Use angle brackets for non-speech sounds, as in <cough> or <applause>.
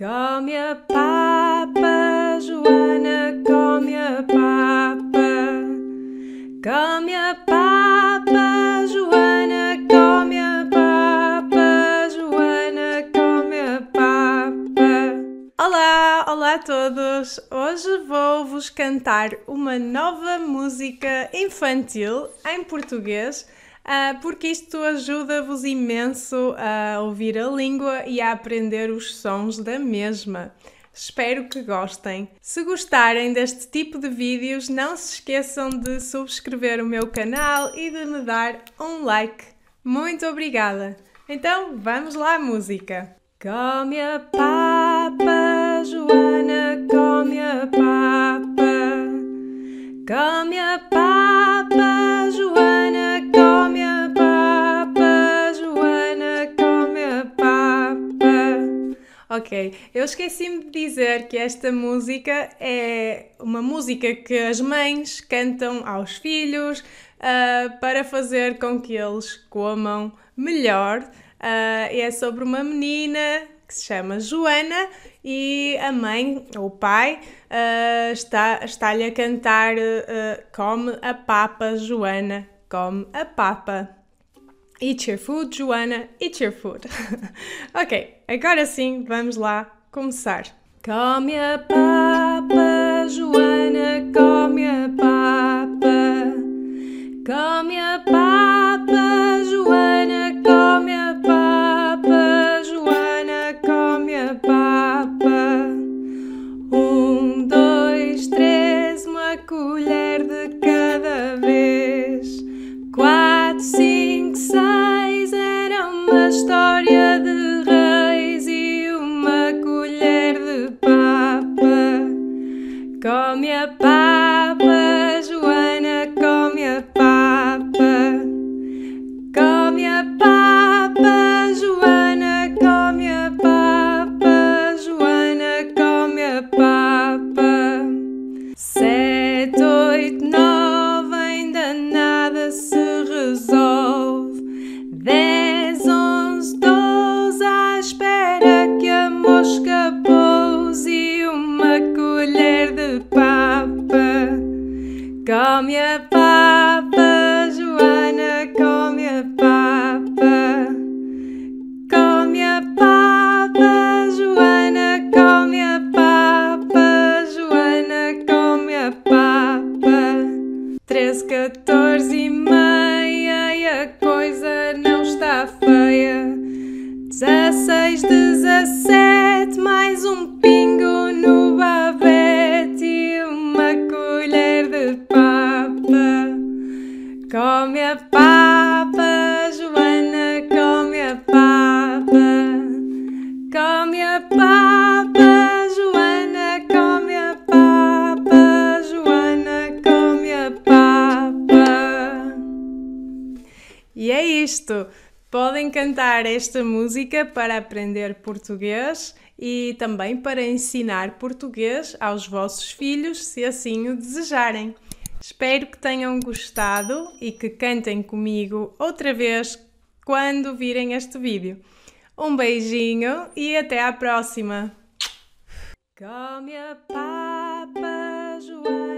Come a papa, Joana, come a papa. Come a papa, Joana, come a papa, Joana, come a papa. Olá, olá a todos! Hoje vou-vos cantar uma nova música infantil em português porque isto ajuda-vos imenso a ouvir a língua e a aprender os sons da mesma. Espero que gostem. Se gostarem deste tipo de vídeos, não se esqueçam de subscrever o meu canal e de me dar um like. Muito obrigada! Então vamos lá à música! Come a papa, Ok, eu esqueci-me de dizer que esta música é uma música que as mães cantam aos filhos uh, para fazer com que eles comam melhor. Uh, é sobre uma menina que se chama Joana e a mãe ou o pai uh, está, está-lhe a cantar Come a papa, Joana, come a papa. Eat your food, Joana, eat your food. <laughs> ok, agora sim, vamos lá começar. Come a papa, Joana, come a papa. Come a papa, Joana, come a papa, Joana, come a papa. Um, dois, três, uma colher de cada vez. Quatro, cinco, história de reis e uma colher de papa. Come a papa, papa. Come a papa, Joana, come a papa. Come a papa, Joana, come a papa, Joana, come a papa. Treze, quatorze e meia e a coisa não está feia. Dezesseis, dezessete, mais um isto! Podem cantar esta música para aprender português e também para ensinar português aos vossos filhos, se assim o desejarem. Espero que tenham gostado e que cantem comigo outra vez quando virem este vídeo. Um beijinho e até à próxima! Come a papa, Joana,